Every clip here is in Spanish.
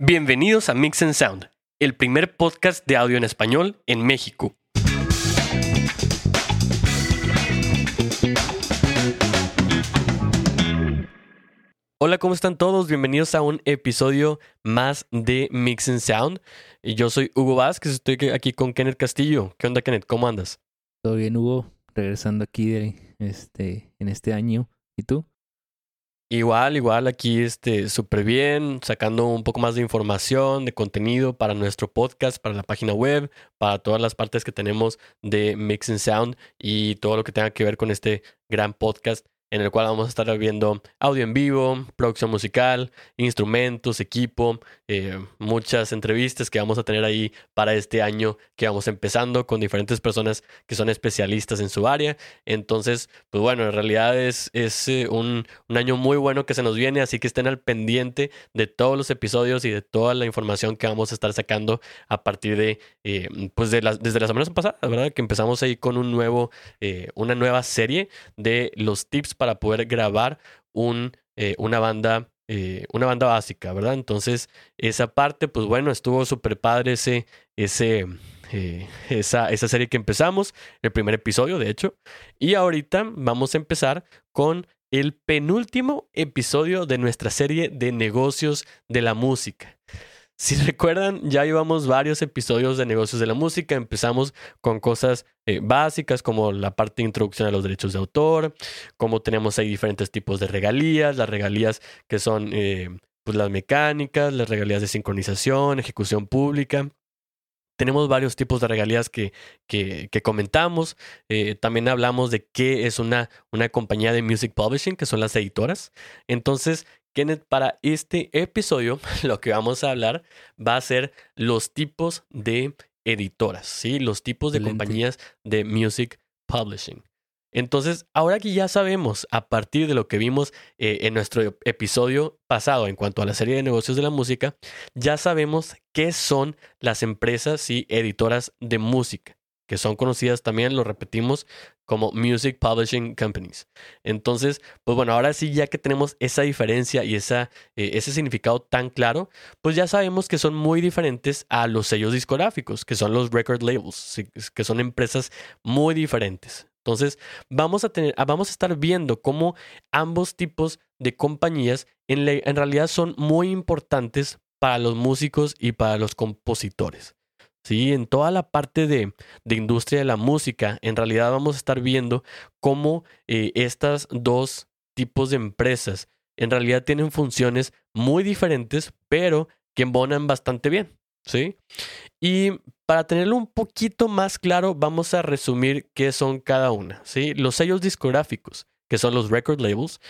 Bienvenidos a Mix and Sound, el primer podcast de audio en español en México. Hola, ¿cómo están todos? Bienvenidos a un episodio más de Mix and Sound. Yo soy Hugo Vázquez, estoy aquí con Kenneth Castillo. ¿Qué onda, Kenneth? ¿Cómo andas? Todo bien, Hugo. Regresando aquí este, en este año. ¿Y tú? Igual, igual aquí este súper bien, sacando un poco más de información, de contenido para nuestro podcast, para la página web, para todas las partes que tenemos de Mix and Sound y todo lo que tenga que ver con este gran podcast en el cual vamos a estar viendo audio en vivo, producción musical, instrumentos, equipo, eh, muchas entrevistas que vamos a tener ahí para este año que vamos empezando con diferentes personas que son especialistas en su área. Entonces, pues bueno, en realidad es, es eh, un, un, año muy bueno que se nos viene, así que estén al pendiente de todos los episodios y de toda la información que vamos a estar sacando a partir de, eh, pues de las, desde la semana pasada, ¿verdad? Que empezamos ahí con un nuevo, una nueva serie de los tips para poder grabar un, eh, una banda. Eh, una banda básica, ¿verdad? Entonces, esa parte, pues bueno, estuvo súper padre ese, ese, eh, esa, esa serie que empezamos, el primer episodio, de hecho. Y ahorita vamos a empezar con el penúltimo episodio de nuestra serie de negocios de la música. Si recuerdan, ya llevamos varios episodios de negocios de la música. Empezamos con cosas eh, básicas como la parte de introducción a los derechos de autor, como tenemos ahí diferentes tipos de regalías, las regalías que son eh, pues las mecánicas, las regalías de sincronización, ejecución pública. Tenemos varios tipos de regalías que, que, comentamos. Eh, también hablamos de qué es una, una compañía de music publishing, que son las editoras. Entonces, Kenneth, para este episodio lo que vamos a hablar va a ser los tipos de editoras, ¿sí? Los tipos de compañías de music publishing. Entonces, ahora que ya sabemos, a partir de lo que vimos eh, en nuestro episodio pasado en cuanto a la serie de negocios de la música, ya sabemos qué son las empresas y editoras de música que son conocidas también, lo repetimos, como Music Publishing Companies. Entonces, pues bueno, ahora sí, ya que tenemos esa diferencia y esa, eh, ese significado tan claro, pues ya sabemos que son muy diferentes a los sellos discográficos, que son los record labels, que son empresas muy diferentes. Entonces, vamos a, tener, vamos a estar viendo cómo ambos tipos de compañías en, en realidad son muy importantes para los músicos y para los compositores. ¿Sí? En toda la parte de, industria de la música, en realidad vamos a estar viendo cómo eh, estas dos tipos de empresas en realidad tienen funciones muy diferentes, pero que embonan bastante bien, ¿sí? Y para tenerlo un poquito más claro, vamos a resumir qué son cada una, ¿sí? Los sellos discográficos, que son los record labels,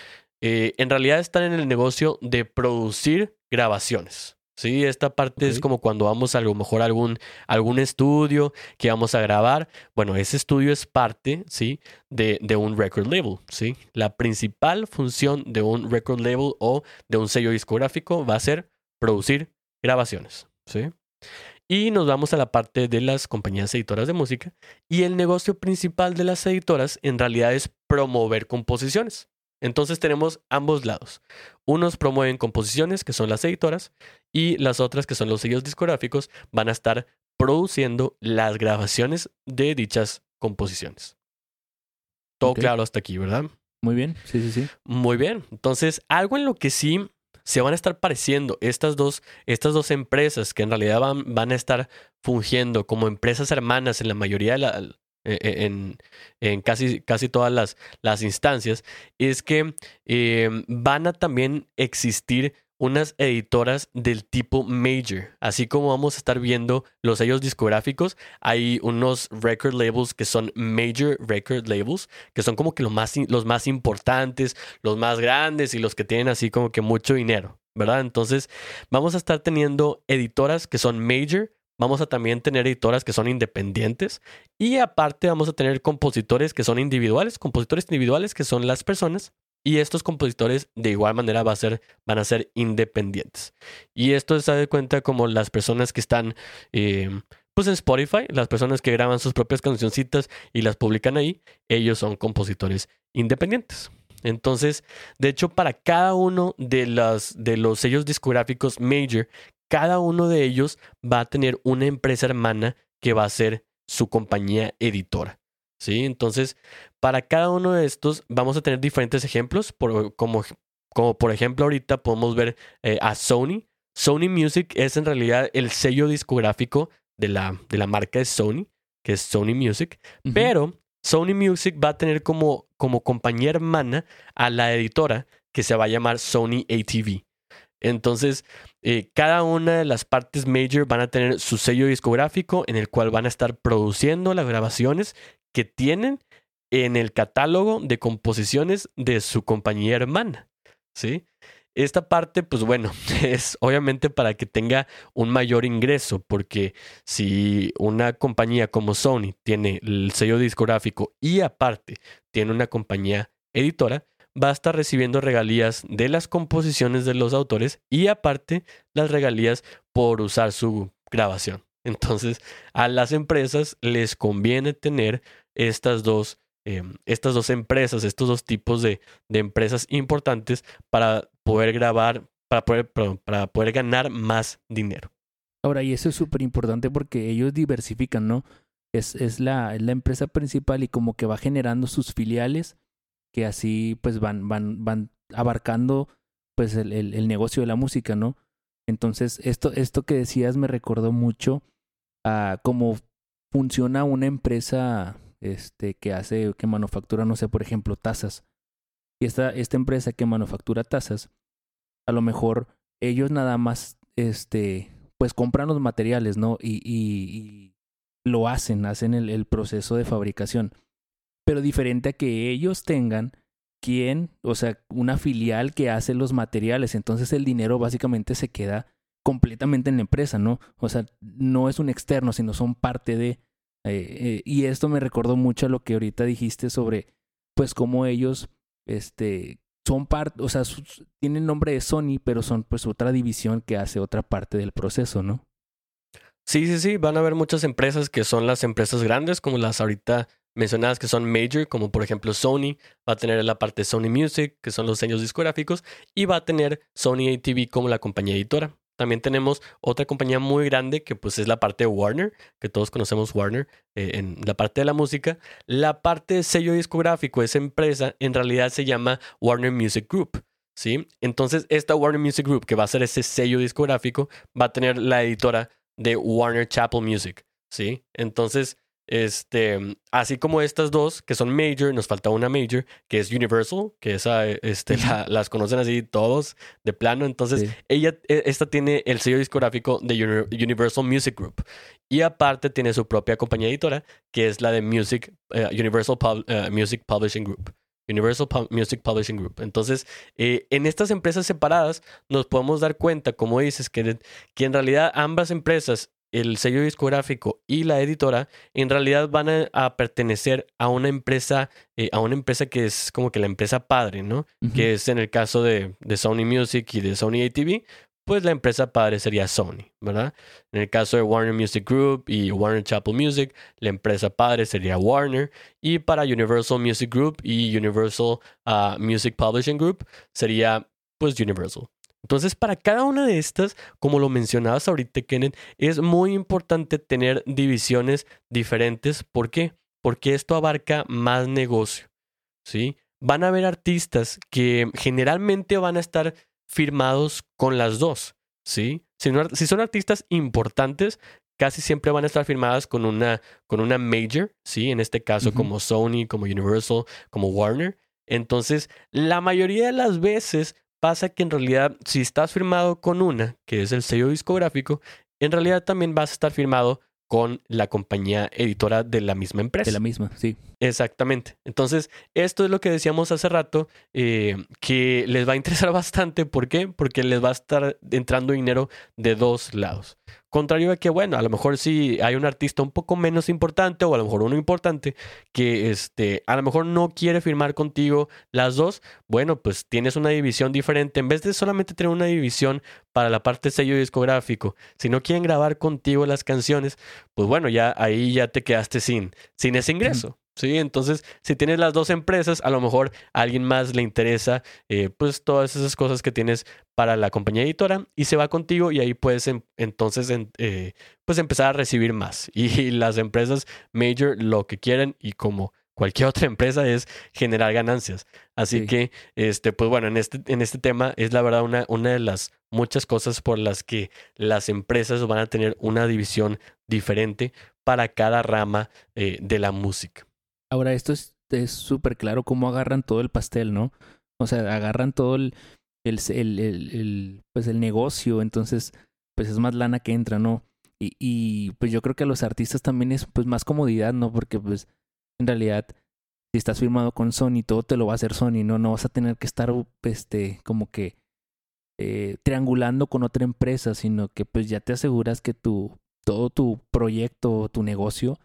eh, en realidad están en el negocio de producir grabaciones, Sí, esta parte es como cuando vamos a lo mejor a algún, algún estudio que vamos a grabar. Bueno, ese estudio es parte, ¿sí? De, de, un record label, ¿sí? La principal función de un record label o de un sello discográfico va a ser producir grabaciones, ¿sí? Y nos vamos a la parte de las compañías editoras de música. Y el negocio principal de las editoras en realidad es promover composiciones. Entonces tenemos ambos lados. Unos promueven composiciones, que son las editoras, y las otras, que son los sellos discográficos, van a estar produciendo las grabaciones de dichas composiciones. Todo claro hasta aquí, ¿verdad? Muy bien, sí, sí, sí. Muy bien. Entonces, algo en lo que sí se van a estar pareciendo estas dos, estas dos empresas que en realidad van, van a estar fungiendo como empresas hermanas en la mayoría de, la, en, en, casi, casi todas las, las instancias, es que em, van a también existir unas editoras del tipo major. Así como vamos a estar viendo los sellos discográficos, hay unos record labels que son major record labels, que son como que los más, los más importantes, los más grandes y los que tienen así como que mucho dinero, ¿verdad? Entonces, vamos a estar teniendo editoras que son major Vamos a también tener editoras que son independientes y aparte vamos a tener compositores que son individuales, compositores individuales que son las personas y estos compositores de igual manera va a ser, van a ser independientes. Y esto se da de cuenta como las personas que están em, pues en Spotify, las personas que graban sus propias cancioncitas y las publican ahí, ellos son compositores independientes. Entonces, de hecho, para cada uno de, las, de los sellos discográficos major cada uno de ellos va a tener una empresa hermana que va a ser su compañía editora. ¿Sí? Entonces, para cada uno de estos vamos a tener diferentes ejemplos, como, como por ejemplo ahorita podemos ver eh, a Sony. Sony Music es en realidad el sello discográfico de la, de la marca de Sony, que es Sony Music, pero Sony Music va a tener como, como compañía hermana a la editora que se va a llamar Sony ATV. Entonces, eh, cada una de las partes major van a tener su sello discográfico en el cual van a estar produciendo las grabaciones que tienen en el catálogo de composiciones de su compañía hermana. ¿Sí? Esta parte, pues bueno, es obviamente para que tenga un mayor ingreso, porque si una compañía como Sony tiene el sello discográfico y aparte tiene una compañía editora, va a estar recibiendo regalías de las composiciones de los autores y aparte las regalías por usar su grabación. Entonces, a las empresas les conviene tener estas dos, em, estas dos empresas, estos dos tipos de, de, empresas importantes para poder grabar, para poder, para poder ganar más dinero. Ahora, y eso es súper importante porque ellos diversifican, ¿no? Es, es, la, es la empresa principal y como que va generando sus filiales que así pues van, van, van abarcando pues el, el, negocio de la música, ¿no? Entonces, esto, esto que decías me recordó mucho a cómo funciona una empresa este, que hace, que manufactura, no sé, por ejemplo, tazas. Y esta, esta empresa que manufactura tazas, a lo mejor ellos nada más, este, pues compran los materiales, ¿no? Y, y, y lo hacen, hacen el, el proceso de fabricación pero diferente a que ellos tengan quien, o sea, una filial que hace los materiales, entonces el dinero básicamente se queda completamente en la empresa, ¿no? O sea, no es un externo, sino son parte de... Eh, eh, y esto me recordó mucho a lo que ahorita dijiste sobre, pues, cómo ellos, este, son parte, o sea, tienen nombre de Sony, pero son pues otra división que hace otra parte del proceso, ¿no? Sí, sí, sí, van a haber muchas empresas que son las empresas grandes, como las ahorita mencionadas que son major, como por ejemplo Sony, va a tener la parte Sony Music, que son los sellos discográficos, y va a tener Sony ATV como la compañía editora. También tenemos otra compañía muy grande que pues es la parte de Warner, que todos conocemos Warner eh, en la parte de la música. La parte de sello discográfico, esa empresa, en realidad se llama Warner Music Group. ¿sí? Entonces esta Warner Music Group, que va a ser ese sello discográfico, va a tener la editora de Warner Chapel Music. ¿sí? Entonces este, así como estas dos, que son major, nos falta una major, que es Universal, que esa, este, las conocen así todos de plano. Entonces, ella, e, esta tiene el sello discográfico de Universal Music Group. Y aparte tiene su propia compañía editora, que es la de Music, eh, Universal eh, Music Publishing Group. Universal Music Publishing Group. Entonces, eh, en estas empresas separadas nos podemos dar cuenta, como dices, que, que en realidad ambas empresas el sello discográfico y la editora en realidad van a, pertenecer a una empresa, eh, a una empresa que es como que la empresa padre, ¿no? Que es en el caso de, de, Sony Music y de Sony ATV, pues la empresa padre sería Sony, ¿verdad? En el caso de Warner Music Group y Warner Chapel Music, la empresa padre sería Warner. Y para Universal Music Group y Universal ah, Music Publishing Group sería pues Universal. Entonces, para cada una de estas, como lo mencionabas ahorita, Kenneth, es muy importante tener divisiones diferentes. ¿Por qué? Porque esto abarca más negocio. ¿Sí? Van a haber artistas que generalmente van a estar firmados con las dos. ¿Sí? Si, son artistas importantes, casi siempre van a estar firmadas con una, con una major, ¿sí? En este caso, como Sony, como Universal, como Warner. Entonces, la mayoría de las veces pasa que en realidad si estás firmado con una, que es el sello discográfico, en realidad también vas a estar firmado con la compañía editora de la misma empresa. De la misma, sí. Exactamente. Entonces, esto es lo que decíamos hace rato, eh, que les va a interesar bastante. ¿Por qué? Porque les va a estar entrando dinero de dos lados. Contrario a que, bueno, a lo mejor si hay un artista un poco menos importante o a lo mejor uno importante que este, a lo mejor no quiere firmar contigo las dos, bueno, pues tienes una división diferente. En vez de solamente tener una división para la parte sello discográfico, si no quieren grabar contigo las canciones, pues bueno, ya ahí ya te quedaste sin, sin ese ingreso. ¿Sí? Entonces, si tienes las dos empresas, a lo mejor a alguien más le interesa eh, pues todas esas cosas que tienes para la compañía editora y se va contigo y ahí puedes entonces eh, pues empezar a recibir más. Y, las empresas major lo que quieren y como cualquier otra empresa es generar ganancias. Así que, este, pues bueno, en este, en este tema es la verdad una, una de las muchas cosas por las que las empresas van a tener una división diferente para cada rama eh, de la música. Ahora, esto es súper claro cómo agarran todo el pastel, ¿no? O sea, agarran todo el, el, el, el, pues el negocio, entonces, pues es más lana que entra, ¿no? Y, y pues yo creo que a los artistas también es pues más comodidad, ¿no? Porque pues en realidad, si estás firmado con Sony, todo te lo va a hacer Sony, ¿no? No vas a tener que estar, este, como que eh, triangulando con otra empresa, sino que pues ya te aseguras que tu, todo tu proyecto, tu negocio,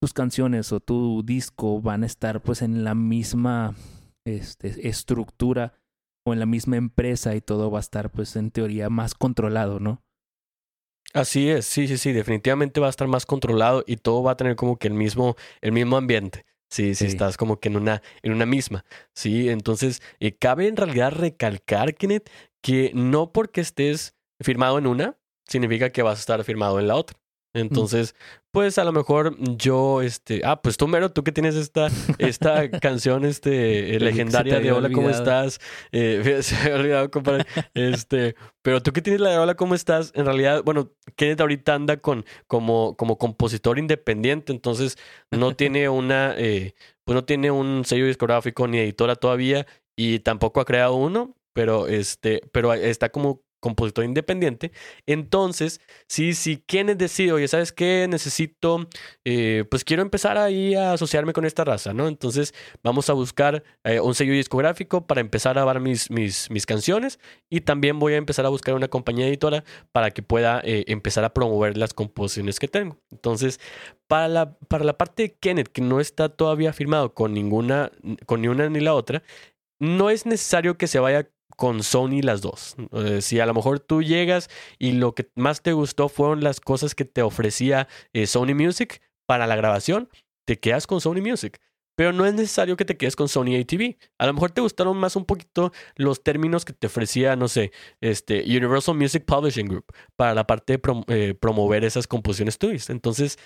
tus canciones o tu disco van a estar pues en la misma este, estructura o en la misma empresa y todo va a estar pues en teoría más controlado, ¿no? Así es, sí, sí, sí, definitivamente va a estar más controlado y todo va a tener como que el mismo, el mismo ambiente. Sí, sí, estás como que en una, en una misma. Sí, entonces, eh, cabe en realidad recalcar, Kenneth, que no porque estés firmado en una, significa que vas a estar firmado en la otra. Entonces, pues a lo mejor yo, este, ah, pues tú, Mero, tú que tienes esta, esta canción, este, legendaria de Hola, ¿cómo estás? Eh, se me había olvidado, compadre. Este, pero tú que tienes la de Hola, ¿cómo estás? En realidad, bueno, Kenneth ahorita anda con, como, como compositor independiente, entonces no tiene una, eh, pues no tiene un sello discográfico ni editora todavía y tampoco ha creado uno, pero este, pero está como compositor independiente. Entonces, si, si quienes decide, oye, ¿sabes qué? Necesito, eh, pues quiero empezar ahí a asociarme con esta raza, ¿no? Entonces, vamos a buscar eh, un sello discográfico para empezar a dar mis, mis, mis, canciones y también voy a empezar a buscar una compañía editora para que pueda eh, empezar a promover las composiciones que tengo. Entonces, para la, para la parte de Kenneth, que no está todavía firmado con ninguna, con ni una ni la otra, no es necesario que se vaya con Sony las dos. Eh, si a lo mejor tú llegas y lo que más te gustó fueron las cosas que te ofrecía eh, Sony Music para la grabación, te quedas con Sony Music. Pero no es necesario que te quedes con Sony ATV. A lo mejor te gustaron más un poquito los términos que te ofrecía, no sé, este Universal Music Publishing Group para la parte de eh, promover esas composiciones tuyas. Entonces,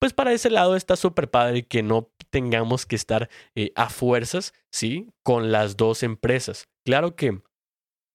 pues para ese lado está súper padre que no tengamos que estar a fuerzas, ¿sí? Con las dos empresas. Claro que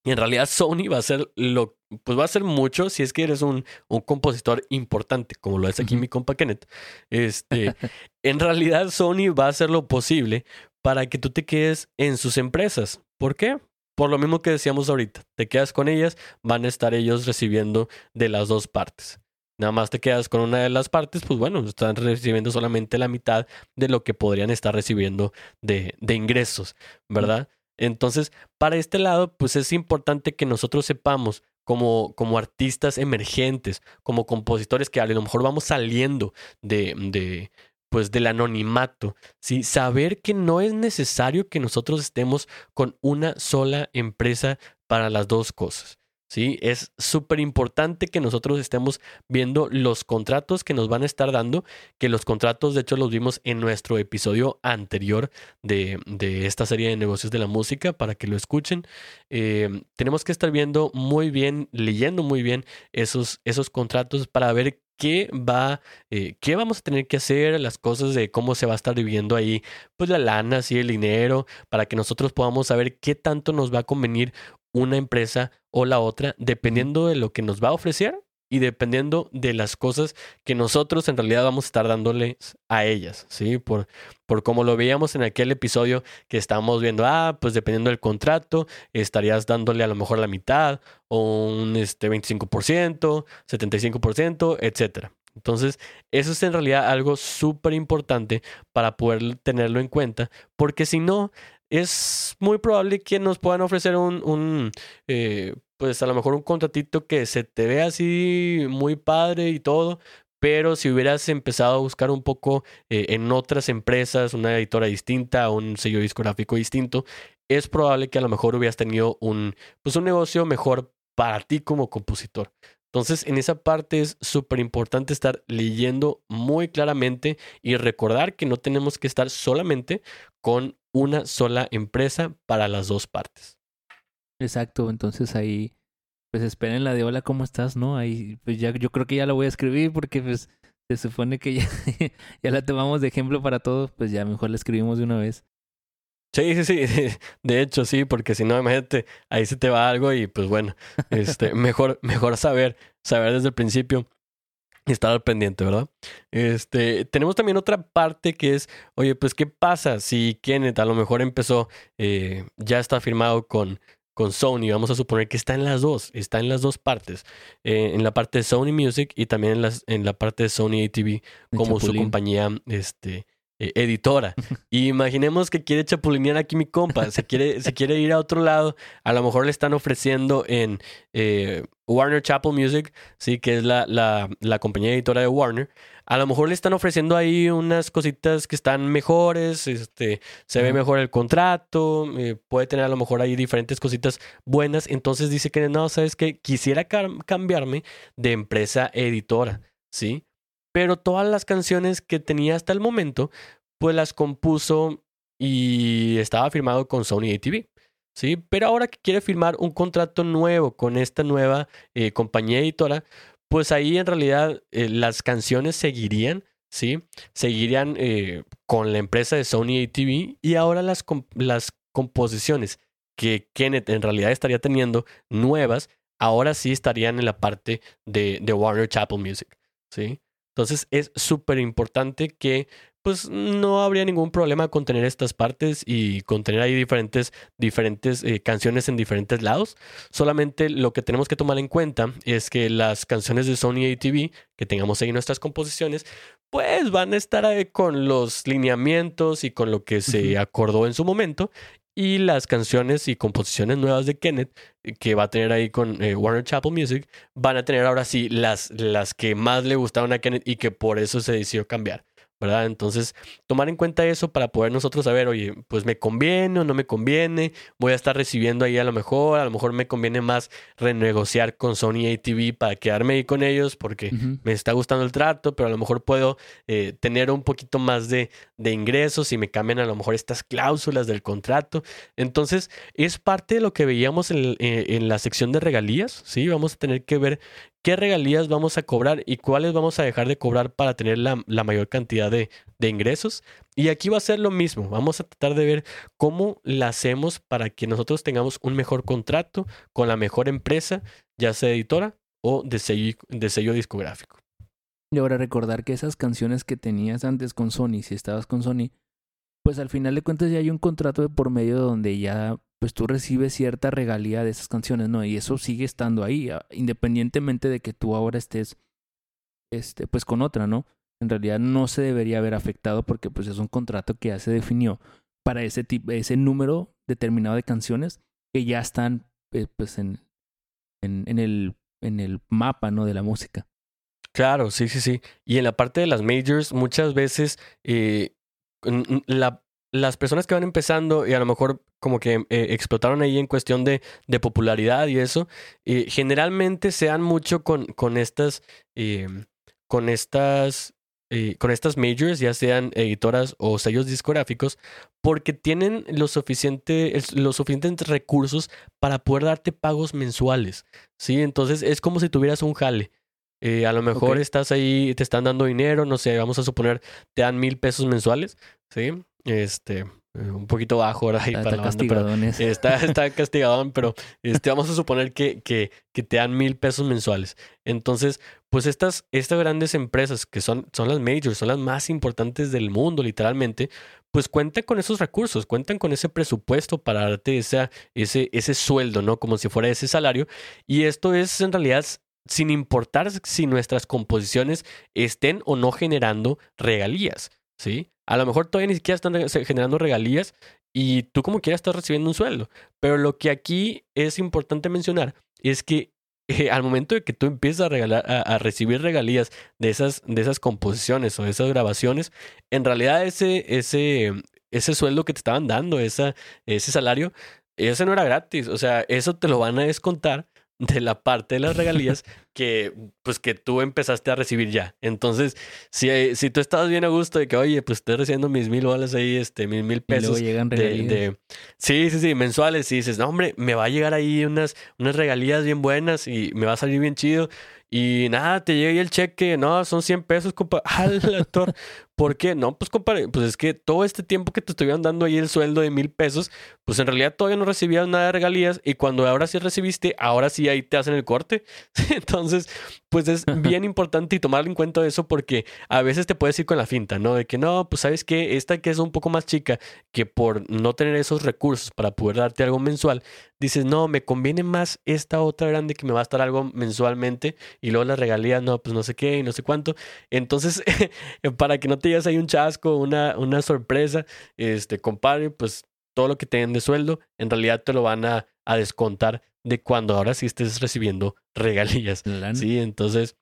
y en realidad Sony va a ser lo, pues va a ser mucho si es que eres un, un compositor importante, como lo es aquí mi compa Kenneth. Este, en realidad Sony va a hacer lo posible para que tú te quedes en sus empresas. ¿Por qué? Por lo mismo que decíamos ahorita, te quedas con ellas, van a estar ellos recibiendo de las dos partes. Nada más te quedas con una de las partes, pues bueno, están recibiendo solamente la mitad de lo que podrían estar recibiendo de, de ingresos, ¿verdad? Entonces, para este lado, pues es importante que nosotros sepamos como, como artistas emergentes, como compositores que a lo mejor vamos saliendo de, de pues del anonimato, ¿sí? saber que no es necesario que nosotros estemos con una sola empresa para las dos cosas. ¿Sí? Es súper importante que nosotros estemos viendo los contratos que nos van a estar dando, que los contratos, de hecho, los vimos en nuestro episodio anterior de, de esta serie de negocios de la música, para que lo escuchen. Eh, tenemos que estar viendo muy bien, leyendo muy bien esos, esos contratos para ver qué va, eh, qué vamos a tener que hacer, las cosas de cómo se va a estar viviendo ahí, pues la lana, sí, el dinero, para que nosotros podamos saber qué tanto nos va a convenir una empresa o la otra, dependiendo de lo que nos va a ofrecer y dependiendo de las cosas que nosotros en realidad vamos a estar dándoles a ellas, ¿sí? Por, por como lo veíamos en aquel episodio que estábamos viendo, ah, pues dependiendo del contrato, estarías dándole a lo mejor la mitad o un este, 25%, 75%, etcétera. Entonces, eso es en realidad algo súper importante para poder tenerlo en cuenta, porque si no, es muy probable que nos puedan ofrecer un, eh, pues a lo mejor un contratito que se te ve así muy padre y todo, pero si hubieras empezado a buscar un poco eh, en otras empresas, una editora distinta, un sello discográfico distinto, es probable que a lo mejor hubieras tenido un, pues un negocio mejor para ti como compositor. Entonces, en esa parte es súper importante estar leyendo muy claramente y recordar que no tenemos que estar solamente con una sola empresa para las dos partes. Exacto, entonces ahí, pues esperen la de hola, ¿cómo estás? ¿No? Ahí, pues ya, yo creo que ya la voy a escribir porque pues se supone que ya, ya la tomamos de ejemplo para todos, pues ya mejor la escribimos de una vez. Sí, sí, sí. De hecho, sí, porque si no, imagínate, ahí se te va algo y pues bueno, este, mejor, mejor saber, saber desde el principio estar al pendiente, ¿verdad? Este, tenemos también otra parte que es, oye, pues, ¿qué pasa si Kenneth a lo mejor empezó, eh, ya está firmado con, con Sony, vamos a suponer que está en las dos, está en las dos partes, eh, en la parte de Sony Music y también en, las, en la parte de Sony ATV como su compañía, este, eh, editora. Y imaginemos que quiere chapulinear aquí mi compa, se quiere, se quiere ir a otro lado, a lo mejor le están ofreciendo en eh, Warner Chapel Music, sí, que es la, la, la, compañía editora de Warner. A lo mejor le están ofreciendo ahí unas cositas que están mejores, este, se ve mejor el contrato, eh, puede tener a lo mejor ahí diferentes cositas buenas. Entonces dice que no, sabes que quisiera cambiarme de empresa editora, ¿sí? Pero todas las canciones que tenía hasta el momento, pues las compuso y estaba firmado con Sony ATV. ¿sí? Pero ahora que quiere firmar un contrato nuevo con esta nueva eh, compañía editora, pues ahí en realidad eh, las canciones seguirían, ¿sí? Seguirían eh, con la empresa de Sony ATV y ahora las, las composiciones que Kenneth en realidad estaría teniendo nuevas, ahora sí estarían en la parte de, de Warner Chapel Music, ¿sí? Entonces es súper importante que pues no habría ningún problema con tener estas partes y con tener ahí diferentes, diferentes eh, canciones en diferentes lados. Solamente lo que tenemos que tomar en cuenta es que las canciones de Sony ATV que tengamos ahí en nuestras composiciones, pues van a estar con los lineamientos y con lo que se acordó en su momento y las canciones y composiciones nuevas de Kenneth eh, que va a tener ahí con eh, Warner Chapel Music van a tener ahora sí las, las que más le gustaron a Kenneth y que por eso se decidió cambiar. ¿Verdad? Entonces, tomar en cuenta eso para poder nosotros saber, oye, pues me conviene o no me conviene, voy a estar recibiendo ahí a lo mejor, a lo mejor me conviene más renegociar con Sony ATV para quedarme ahí con ellos porque me está gustando el trato, pero a lo mejor puedo eh, tener un poquito más de, de ingresos y me cambian a lo mejor estas cláusulas del contrato. Entonces, es parte de lo que veíamos en, eh, en la sección de regalías, ¿sí? Vamos a tener que ver qué regalías vamos a cobrar y cuáles vamos a dejar de cobrar para tener la, mayor cantidad de, ingresos. Y aquí va a ser lo mismo. Vamos a tratar de ver cómo la hacemos para que nosotros tengamos un mejor contrato con la mejor empresa, ya sea editora o de sello, de sello discográfico. Y ahora recordar que esas canciones que tenías antes con Sony, si estabas con Sony, pues al final de cuentas ya hay un contrato de por medio donde ya pues tú recibes cierta regalía de esas canciones, ¿no? Y eso sigue estando ahí, ah, independientemente de que tú ahora estés, este, pues con otra, ¿no? En realidad no se debería haber afectado porque pues es un contrato que ya se definió para ese tipo, ese número determinado de canciones que ya están, eh, pues, en, en, el, en el mapa, ¿no? De la música. Claro, sí, sí, sí. Y en la parte de las majors, muchas veces eh, la, las personas que van empezando y a lo mejor como que eh, explotaron ahí en cuestión de, de popularidad y eso, eh, generalmente se dan mucho con, con estas, eh, con estas, con estas majors, ya sean editoras o sellos discográficos, porque tienen lo suficiente, los suficientes recursos para poder darte pagos mensuales, ¿sí? Entonces es como si tuvieras un jale. a lo mejor estás ahí, te están dando dinero, no sé, vamos a suponer, te dan mil pesos mensuales, ¿sí? Este, eh, un poquito bajo ahora ahí está, para la está, está castigadón, pero este, vamos a suponer que, que, que, te dan mil pesos mensuales. Entonces, pues estas, estas grandes empresas que son, son las majors, son las más importantes del mundo, literalmente, pues cuentan con esos recursos, cuentan con ese presupuesto para darte esa, ese, ese sueldo, ¿no? Como si fuera ese salario. Y esto es en realidad sin importar si nuestras composiciones estén o no generando regalías, ¿sí? A lo mejor todavía ni siquiera están generando regalías y tú como quieras estás recibiendo un sueldo. Pero lo que aquí es importante mencionar es que eh, al momento de que tú empiezas a, a, recibir regalías de esas, de esas composiciones o de esas grabaciones, en realidad ese, ese, ese sueldo que te estaban dando, esa, ese salario, ese no era gratis. O sea, eso te lo van a descontar de la parte de las regalías que, pues, que tú empezaste a recibir ya. Entonces, si, si tú estabas bien a gusto de que, oye, pues estoy recibiendo mis mil dólares ahí, este, mis mil pesos. llegan de, regalías. de- sí, sí, sí, mensuales. Y dices, no, hombre, me va a llegar ahí unas, unas regalías bien buenas y me va a salir bien chido. Y nada, te llega ahí el cheque, no, son 100 pesos, compa. ¡Hala, tor! ¿Por qué? No, pues compadre, pues es que todo este tiempo que te estuvieron dando ahí el sueldo de mil pesos, pues en realidad todavía no recibías nada de regalías y cuando ahora sí recibiste, ahora sí ahí te hacen el corte. Entonces, pues es bien importante y tomar en cuenta eso porque a veces te puedes ir con la finta, ¿no? De que no, pues sabes que esta que es un poco más chica, que por no tener esos recursos para poder darte algo mensual, dices, no, me conviene más esta otra grande que me va a estar algo mensualmente y luego las regalías, no, pues no sé qué y no sé cuánto. Entonces, para que no te llegues ahí un chasco, una, una sorpresa, este, compadre, pues todo lo que te den de sueldo, en realidad te lo van a, a descontar de cuando ahora sí estés recibiendo regalías. Sí, entonces,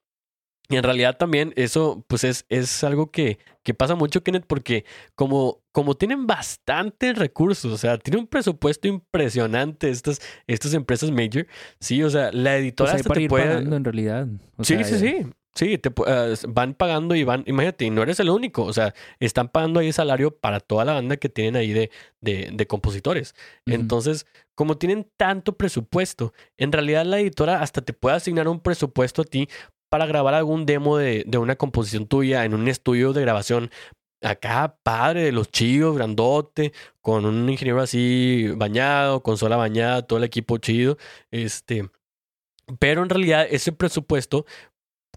y en realidad también eso, pues es, es algo que, que pasa mucho, Kenneth, porque como, como tienen bastantes recursos, o sea, tiene un presupuesto impresionante estas, estas empresas major, sí, o sea, la Pues editora hay hasta te puede... en realidad. O Sí, sea, sí, sí. Sí, te, eh, van pagando y van, imagínate, y no eres el único, o sea, están pagando ahí salario para toda la banda que tienen ahí de, de, de compositores. Ujú. Entonces, como tienen tanto presupuesto, en realidad la editora hasta te puede asignar un presupuesto a ti para grabar algún demo de, de una composición tuya en un estudio de grabación acá, padre, de los chillos, grandote, con un ingeniero así bañado, consola bañada, todo el equipo chido, este... Pero en realidad ese presupuesto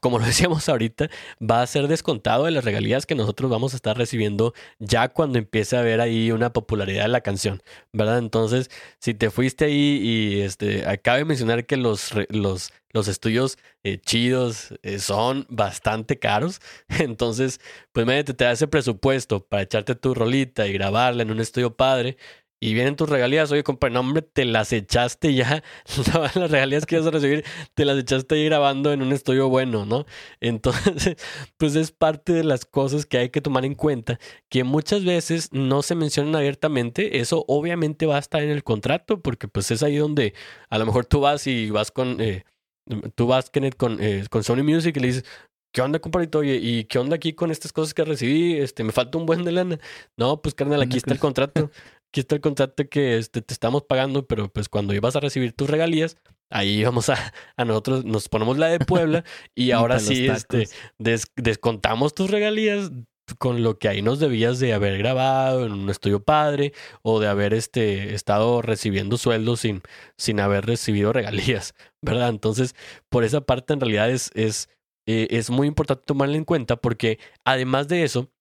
como lo decíamos ahorita, va a ser descontado de las regalías que nosotros vamos a estar recibiendo ya cuando empiece a haber ahí una popularidad de la canción, ¿verdad? Entonces, si te fuiste ahí y este, acabo de mencionar que los, los, los estudios eh, chidos eh, son bastante caros, entonces, pues imagínate, te da ese presupuesto para echarte tu rolita y grabarla en un estudio padre. Y vienen tus regalías, oye, compa, no, hombre, te las echaste ya, las regalías que ibas a recibir te las echaste ahí grabando en un estudio bueno, ¿no? Entonces, pues es parte de las cosas que hay que tomar en cuenta, que muchas veces no se mencionan abiertamente, eso obviamente va a estar en el contrato, porque pues es ahí donde a lo mejor tú vas y vas con, eh, tú vas, Kenneth, con, eh, con Sony Music y le dices, ¿qué onda, compadrito? Oye, ¿y qué onda aquí con estas cosas que recibí? Este, me falta un buen de lana. No, pues carnal, aquí está el contrato. Aquí está el contrato que este, te estamos pagando, pero pues cuando ibas a recibir tus regalías, ahí vamos a, a nosotros, nos ponemos la de Puebla y ahora sí, este, des- descontamos tus regalías con lo que ahí nos debías de haber grabado en un estudio padre o de haber este, estado recibiendo sueldos sin, sin haber recibido regalías, ¿verdad? Entonces, por esa parte en realidad es, es, eh, es muy importante tomarla en cuenta porque además de eso,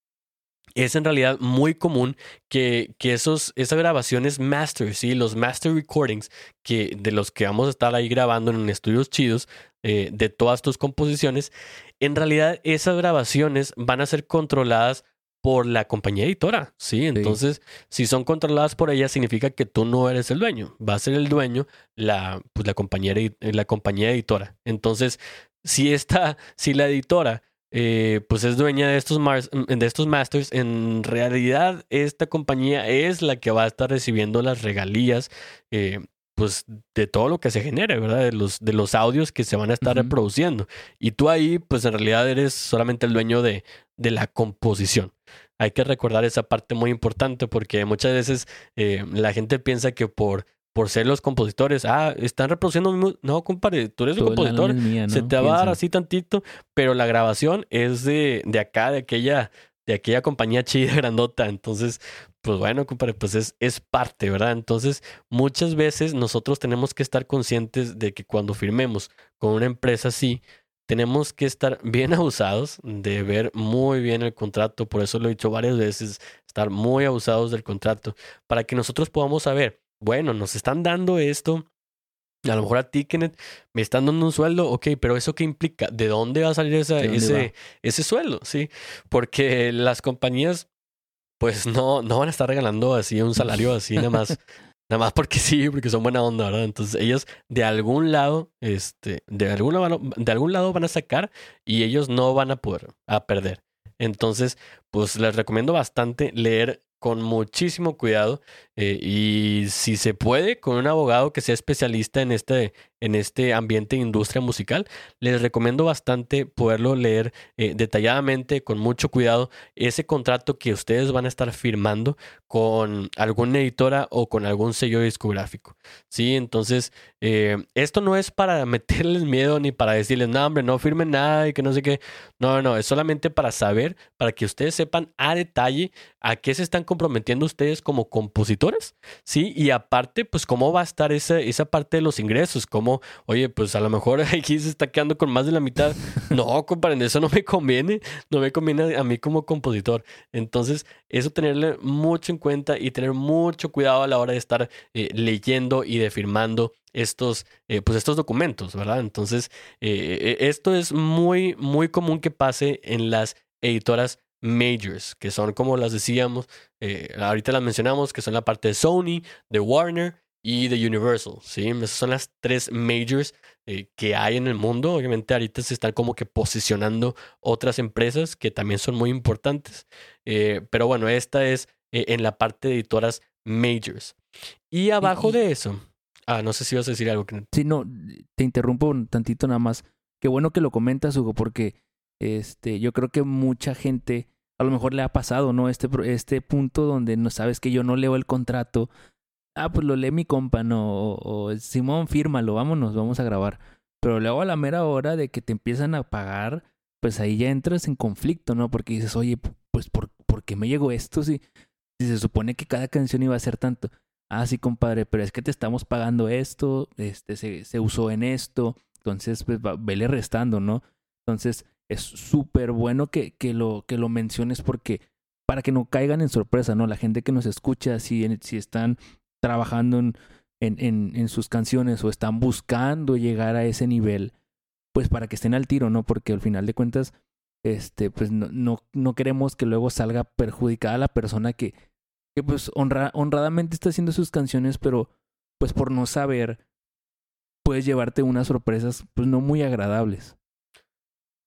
es en realidad muy común que, que esos, esas grabaciones master, ¿sí? los master recordings que, de los que vamos a estar ahí grabando en estudios chidos eh, de todas tus composiciones, en realidad esas grabaciones van a ser controladas por la compañía editora, ¿sí? Entonces, si son controladas por ella, significa que tú no eres el dueño, va a ser el dueño la, pues, la, compañía, la compañía editora. Entonces, si esta, si la editora eh, pues es dueña de estos, mars- de estos masters. En realidad, esta compañía es la que va a estar recibiendo las regalías, eh, pues de todo lo que se genere, ¿verdad? De los, de los audios que se van a estar reproduciendo. Y tú ahí, pues en realidad eres solamente el dueño de, de la composición. Hay que recordar esa parte muy importante porque muchas veces eh, la gente piensa que por, por ser los compositores, ah, están reproduciendo. mi mu-". No, compadre, tú eres Todo el compositor. Se te va a dar así tantito, pero la grabación es de, de acá, de aquella, de aquella compañía chida grandota. Entonces, pues bueno, compadre, pues es, es parte, ¿verdad? Entonces, muchas veces nosotros tenemos que estar conscientes de que cuando firmemos con una empresa así, tenemos que estar bien abusados de ver muy bien el contrato. Por eso lo he dicho varias veces, estar muy abusados del contrato, para que nosotros podamos saber, bueno, nos están dando esto. A lo mejor a ti, Kenneth, me están dando un sueldo, ok, pero ¿eso qué implica? ¿De dónde va a salir esa, ¿De dónde ese, va? ese sueldo? Sí, porque las compañías, pues no, no van a estar regalando así un salario así nada más, nada más porque sí, porque son buena onda, ¿verdad? Entonces ellos de algún lado, este, de algún lado, de algún lado van a sacar y ellos no van a poder, a perder. Entonces, pues les recomiendo bastante leer con muchísimo cuidado eh, y si se puede, con un abogado que sea especialista en este, en este ambiente de industria musical. Les recomiendo bastante poderlo leer eh, detalladamente, con mucho cuidado, ese contrato que ustedes van a estar firmando con alguna editora o con algún sello discográfico. Sí, entonces eh, esto no es para meterles miedo ni para decirles, no, hombre, no firmen nada y que no sé qué. No, no, es solamente para saber, para que ustedes sepan a detalle a qué se están comprometiendo ustedes como compositores, ¿sí? Y aparte, pues cómo va a estar esa, esa parte de los ingresos, oye, pues a lo mejor aquí se está quedando con más de la mitad. No, compadre, eso no me conviene, no me conviene a mí como compositor. Entonces, eso tenerle mucho en cuenta y tener mucho cuidado a la hora de estar eh, leyendo y de firmando estos, eh, pues estos documentos, ¿verdad? Entonces, eh, esto es muy, muy común que pase en las editoras majors, que son como las decíamos, ahorita las mencionamos, que son la parte de Sony, de Warner y de Universal, ¿sí? Esas son las tres majors que hay en el mundo. Obviamente ahorita se están como que posicionando otras empresas que también son muy importantes. pero bueno, esta es en la parte de editoras majors. Y abajo de eso, Ah, no sé si vas a decir algo. Sí, no, te interrumpo un tantito nada más. Qué bueno que lo comentas, Hugo, porque este, yo creo que mucha gente a lo mejor le ha pasado, ¿no? Este, este punto donde no sabes que yo no leo el contrato. Ah, pues lo lee mi compa, ¿no? O, Simón, fírmalo, vámonos, vamos a grabar. Pero luego a la mera hora de que te empiezan a pagar, pues ahí ya entras en conflicto, ¿no? Porque dices, oye, pues ¿por, ¿por qué me llegó esto si, se supone que cada canción iba a ser tanto? ah, sí, compadre, pero es que te estamos pagando esto, este, se, se usó en esto, entonces, pues, vele restando, ¿no? Entonces, es súper bueno que, que, lo, que lo menciones porque para que no caigan en sorpresa, ¿no? La gente que nos escucha, si, si están trabajando en, en, en, sus canciones o están buscando llegar a ese nivel, pues para que estén al tiro, ¿no? Porque al final de cuentas, este, pues no, no, no queremos que luego salga perjudicada la persona que que pues honradamente está haciendo sus canciones, pero pues por no saber, puedes llevarte unas sorpresas pues no muy agradables.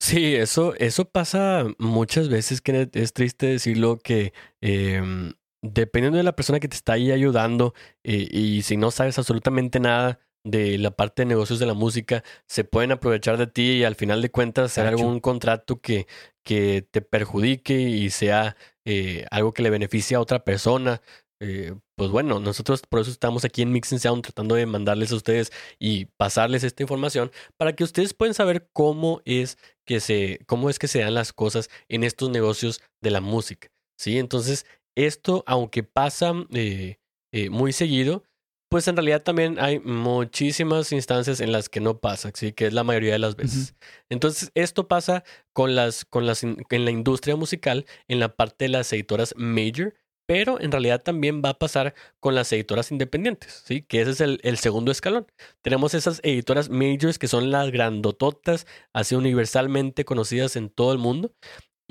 Sí, eso, eso pasa muchas veces, que es triste decirlo que em, dependiendo de la persona que te está ahí ayudando eh, y si no sabes absolutamente nada de la parte de negocios de la música, se pueden aprovechar de ti y al final de cuentas hacer algún contrato que, que te perjudique y sea eh, algo que le beneficie a otra persona. Eh, pues bueno, nosotros por eso estamos aquí en Mix Sound tratando de mandarles a ustedes y pasarles esta información para que ustedes puedan saber cómo es que se, cómo es que se dan las cosas en estos negocios de la música. ¿sí? Entonces, esto, aunque pasa eh, muy seguido, pues en realidad también hay muchísimas instancias en las que no pasa, ¿sí? que es la mayoría de las veces. Entonces, esto pasa con las, con las, en la industria musical, en la parte de las editoras major, pero en realidad también va a pasar con las editoras independientes, ¿sí? que ese es el, el segundo escalón. Tenemos esas editoras majors que son las grandototas, así universalmente conocidas en todo el mundo.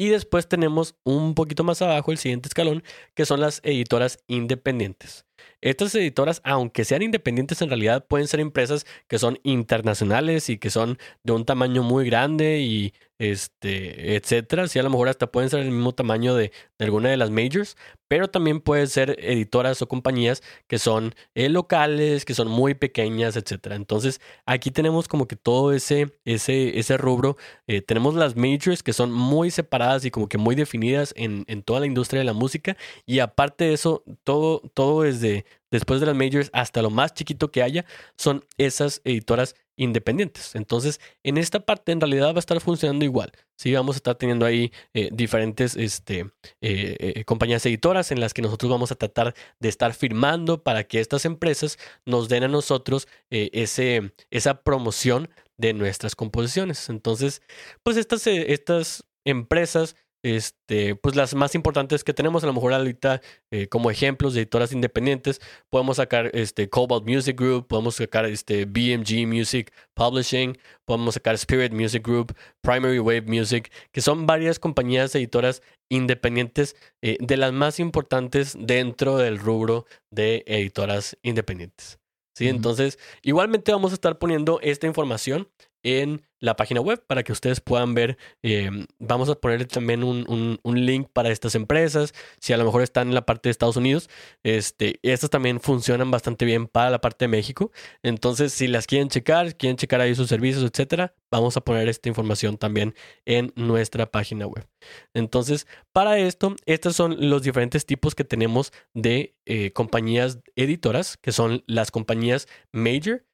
Y después tenemos un poquito más abajo el siguiente escalón, que son las editoras independientes. Estas editoras, aunque sean independientes, en realidad pueden ser empresas que son internacionales y que son de un tamaño muy grande y este, etcétera. Sí, a lo mejor hasta pueden ser el mismo tamaño de, alguna de las majors, pero también pueden ser editoras o compañías que son eh, locales, que son muy pequeñas, etcétera. Entonces, aquí tenemos como que todo ese, ese, ese rubro. Eh, tenemos las majors que son muy separadas y como que muy definidas en, en toda la industria de la música. Y aparte de eso, todo, todo desde después de las majors hasta lo más chiquito que haya, son esas editoras independientes. Entonces, en esta parte en realidad va a estar funcionando igual. Sí, vamos a estar teniendo ahí eh, diferentes este, eh, eh, compañías editoras en las que nosotros vamos a tratar de estar firmando para que estas empresas nos den a nosotros esa promoción de nuestras composiciones. Entonces, pues estas, estas empresas este, pues las más importantes que tenemos, a lo mejor ahorita eh, como ejemplos de editoras independientes, podemos sacar este, Cobalt Music Group, podemos sacar este, BMG Music Publishing, podemos sacar Spirit Music Group, Primary Wave Music, que son varias compañías editoras independientes eh, de las más importantes dentro del rubro de editoras independientes. ¿sí? Entonces, igualmente vamos a estar poniendo esta información en la página web para que ustedes puedan ver. Eh, vamos a poner también un, un, link para estas empresas. Si a lo mejor están en la parte de Estados Unidos, este, estas también funcionan bastante bien para la parte de México. Entonces, si las quieren checar, quieren checar ahí sus servicios, etcétera, vamos a poner esta información también en nuestra página web. Entonces, para esto, estos son los diferentes tipos que tenemos de eh, compañías editoras, que son las compañías major,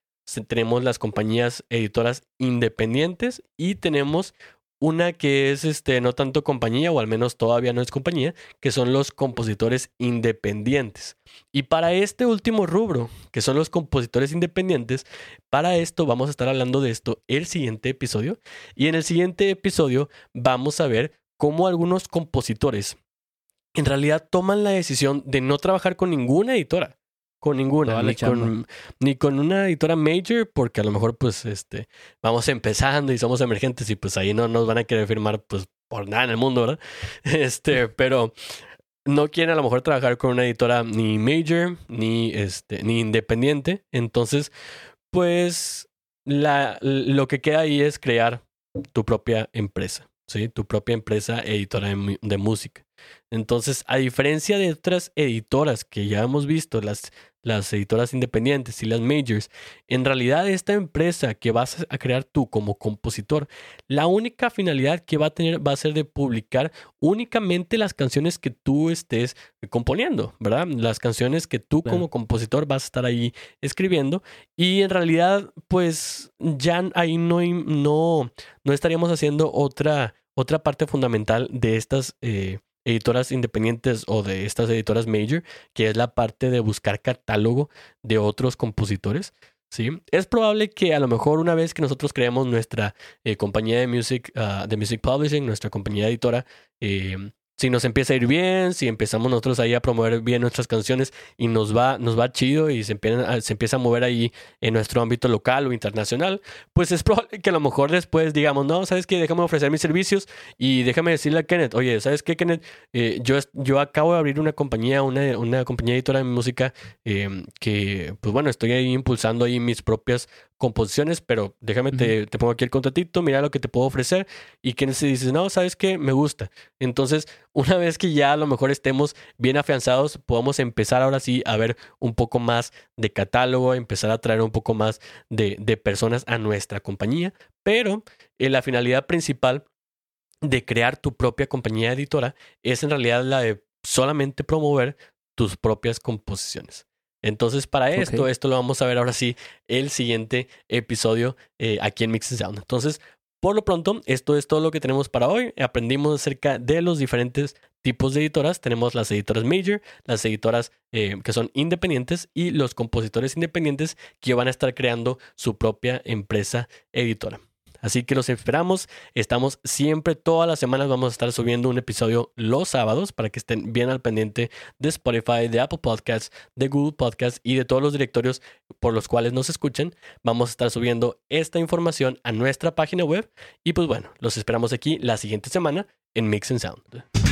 tenemos las compañías editoras independientes y tenemos una que es este no tanto compañía o al menos todavía no es compañía, que son los compositores independientes. Y para este último rubro, que son los compositores independientes, para esto vamos a estar hablando de esto el siguiente episodio y en el siguiente episodio vamos a ver cómo algunos compositores en realidad toman la decisión de no trabajar con ninguna editora con ninguna, ni con, ni con, una editora major, porque a lo mejor pues este vamos empezando y somos emergentes y pues ahí no nos van a querer firmar pues por nada en el mundo, ¿verdad? Este, pero no quieren a lo mejor trabajar con una editora ni major ni este ni independiente, entonces pues la, lo que queda ahí es crear tu propia empresa, ¿sí? Tu propia empresa editora de música. Entonces, a diferencia de otras editoras que ya hemos visto, las las editoras independientes y las majors, en realidad esta empresa que vas a crear tú como compositor, la única finalidad que va a tener va a ser de publicar únicamente las canciones que tú estés componiendo, ¿verdad? Las canciones que tú como compositor vas a estar ahí escribiendo y en realidad pues ya ahí no, no, no estaríamos haciendo otra, otra parte fundamental de estas... Eh, editoras independientes o de estas editoras major, que es la parte de buscar catálogo de otros compositores. ¿sí? Es probable que a lo mejor una vez que nosotros creemos nuestra eh, compañía de music, ah, de music publishing, nuestra compañía editora, eh, si nos empieza a ir bien, si empezamos nosotros ahí a promover bien nuestras canciones y nos va, nos va chido y se empieza, se empieza a mover ahí en nuestro ámbito local o internacional, pues es probable que a lo mejor después digamos, no, ¿sabes qué? Déjame ofrecer mis servicios y déjame decirle a Kenneth, oye, ¿sabes qué, Kenneth? Eh, yo, yo acabo de abrir una compañía, una, una compañía editora de música eh, que, pues bueno, estoy ahí impulsando ahí mis propias composiciones, pero déjame, te, te, pongo aquí el contratito, mira lo que te puedo ofrecer. Y Kenneth se dice, no, ¿sabes qué? Me gusta. Entonces, una vez que ya a lo mejor estemos bien afianzados, podemos empezar ahora sí a ver un poco más de catálogo, empezar a traer un poco más de, de personas a nuestra compañía. Pero eh, la finalidad principal de crear tu propia compañía editora es en realidad la de solamente promover tus propias composiciones. Entonces, para esto, esto lo vamos a ver ahora sí el siguiente episodio eh, aquí en Mix Sound. Entonces, por lo pronto, esto es todo lo que tenemos para hoy. Aprendimos acerca de los diferentes tipos de editoras. Tenemos las editoras major, las editoras eh, que son independientes y los compositores independientes que van a estar creando su propia empresa editora. Así que los esperamos. Estamos siempre, todas las semanas vamos a estar subiendo un episodio los sábados para que estén bien al pendiente de Spotify, de Apple Podcasts, de Google Podcasts y de todos los directorios por los cuales nos escuchen. Vamos a estar subiendo esta información a nuestra página web. Y pues bueno, los esperamos aquí la siguiente semana en Mix and Sound.